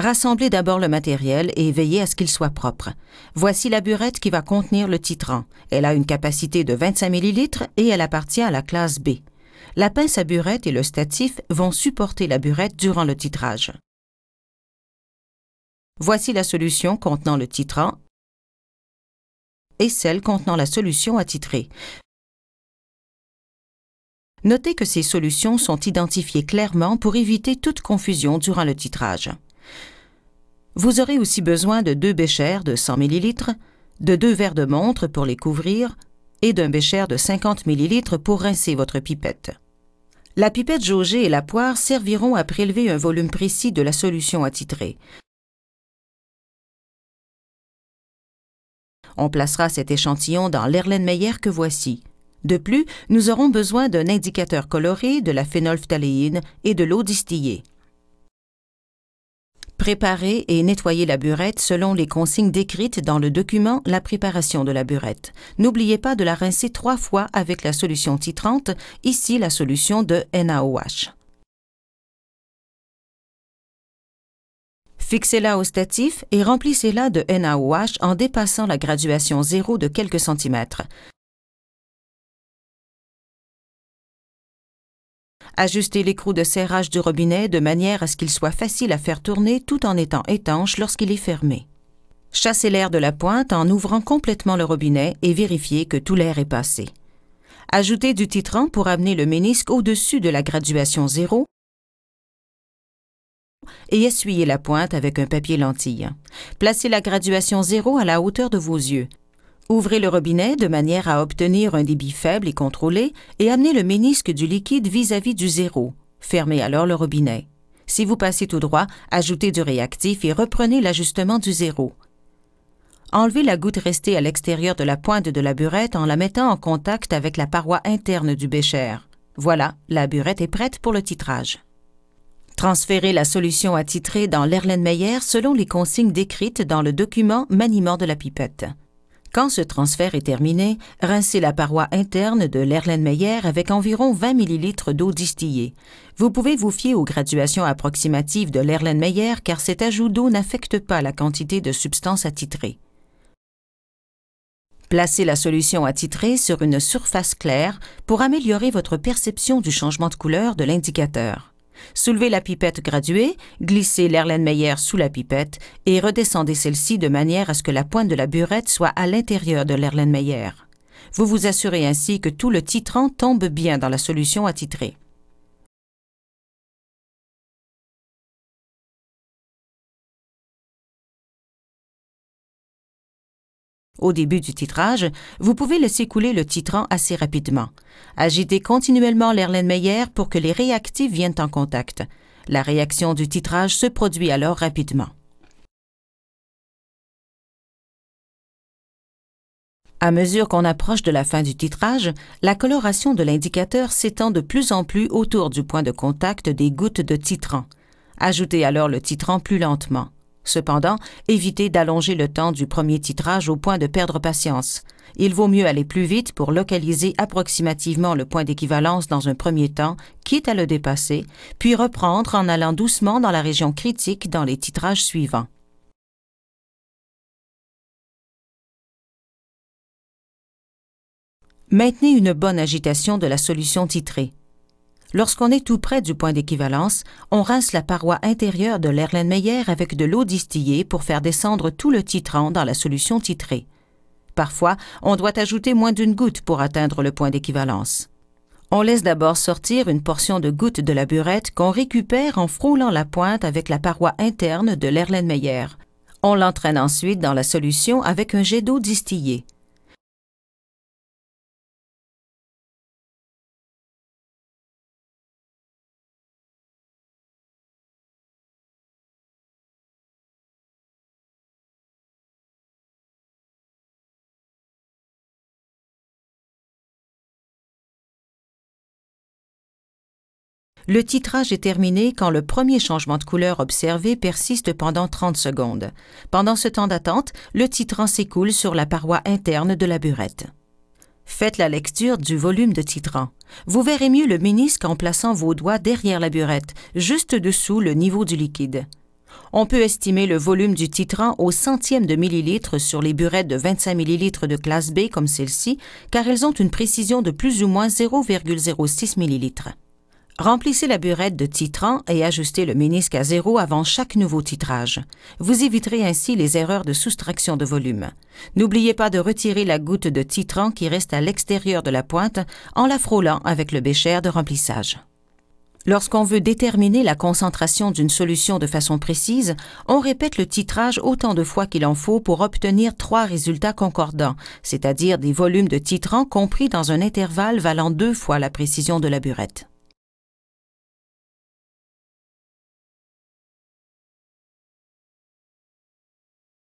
Rassemblez d'abord le matériel et veillez à ce qu'il soit propre. Voici la burette qui va contenir le titrant. Elle a une capacité de 25 ml et elle appartient à la classe B. La pince à burette et le statif vont supporter la burette durant le titrage. Voici la solution contenant le titrant et celle contenant la solution à titrer. Notez que ces solutions sont identifiées clairement pour éviter toute confusion durant le titrage. Vous aurez aussi besoin de deux béchères de 100 ml, de deux verres de montre pour les couvrir et d'un bécher de 50 ml pour rincer votre pipette. La pipette jaugée et la poire serviront à prélever un volume précis de la solution attitrée. On placera cet échantillon dans l'Erlenmeyer que voici. De plus, nous aurons besoin d'un indicateur coloré, de la phénolphtaléine et de l'eau distillée. Préparez et nettoyez la burette selon les consignes décrites dans le document La préparation de la burette. N'oubliez pas de la rincer trois fois avec la solution titrante, ici la solution de NaOH. Fixez-la au statif et remplissez-la de NaOH en dépassant la graduation zéro de quelques centimètres. Ajustez l'écrou de serrage du robinet de manière à ce qu'il soit facile à faire tourner tout en étant étanche lorsqu'il est fermé. Chassez l'air de la pointe en ouvrant complètement le robinet et vérifiez que tout l'air est passé. Ajoutez du titrant pour amener le ménisque au-dessus de la graduation zéro et essuyez la pointe avec un papier lentille. Placez la graduation zéro à la hauteur de vos yeux. Ouvrez le robinet de manière à obtenir un débit faible et contrôlé et amenez le ménisque du liquide vis-à-vis du zéro. Fermez alors le robinet. Si vous passez tout droit, ajoutez du réactif et reprenez l'ajustement du zéro. Enlevez la goutte restée à l'extérieur de la pointe de la burette en la mettant en contact avec la paroi interne du bécher. Voilà, la burette est prête pour le titrage. Transférez la solution à titrer dans l'Erlenmeyer selon les consignes décrites dans le document Maniement de la pipette. Quand ce transfert est terminé, rincez la paroi interne de l'Erlenmeyer avec environ 20 ml d'eau distillée. Vous pouvez vous fier aux graduations approximatives de l'Erlenmeyer car cet ajout d'eau n'affecte pas la quantité de substance attitrée. Placez la solution attitrée sur une surface claire pour améliorer votre perception du changement de couleur de l'indicateur. Soulevez la pipette graduée, glissez l'Erlenmeyer sous la pipette et redescendez celle-ci de manière à ce que la pointe de la burette soit à l'intérieur de l'Erlenmeyer. Vous vous assurez ainsi que tout le titrant tombe bien dans la solution attitrée. Au début du titrage, vous pouvez laisser couler le titrant assez rapidement. Agitez continuellement l'Erlenmeyer pour que les réactifs viennent en contact. La réaction du titrage se produit alors rapidement. À mesure qu'on approche de la fin du titrage, la coloration de l'indicateur s'étend de plus en plus autour du point de contact des gouttes de titrant. Ajoutez alors le titrant plus lentement. Cependant, évitez d'allonger le temps du premier titrage au point de perdre patience. Il vaut mieux aller plus vite pour localiser approximativement le point d'équivalence dans un premier temps, quitte à le dépasser, puis reprendre en allant doucement dans la région critique dans les titrages suivants. Maintenez une bonne agitation de la solution titrée. Lorsqu'on est tout près du point d'équivalence, on rince la paroi intérieure de l'Erlenmeyer avec de l'eau distillée pour faire descendre tout le titrant dans la solution titrée. Parfois, on doit ajouter moins d'une goutte pour atteindre le point d'équivalence. On laisse d'abord sortir une portion de goutte de la burette qu'on récupère en frôlant la pointe avec la paroi interne de l'Erlenmeyer. On l'entraîne ensuite dans la solution avec un jet d'eau distillée. Le titrage est terminé quand le premier changement de couleur observé persiste pendant 30 secondes. Pendant ce temps d'attente, le titrant s'écoule sur la paroi interne de la burette. Faites la lecture du volume de titrant. Vous verrez mieux le ménisque en plaçant vos doigts derrière la burette, juste dessous le niveau du liquide. On peut estimer le volume du titrant au centième de millilitre sur les burettes de 25 millilitres de classe B comme celle-ci, car elles ont une précision de plus ou moins 0,06 millilitres. Remplissez la burette de titrant et ajustez le ménisque à zéro avant chaque nouveau titrage. Vous éviterez ainsi les erreurs de soustraction de volume. N'oubliez pas de retirer la goutte de titrant qui reste à l'extérieur de la pointe en la frôlant avec le bécher de remplissage. Lorsqu'on veut déterminer la concentration d'une solution de façon précise, on répète le titrage autant de fois qu'il en faut pour obtenir trois résultats concordants, c'est-à-dire des volumes de titrant compris dans un intervalle valant deux fois la précision de la burette.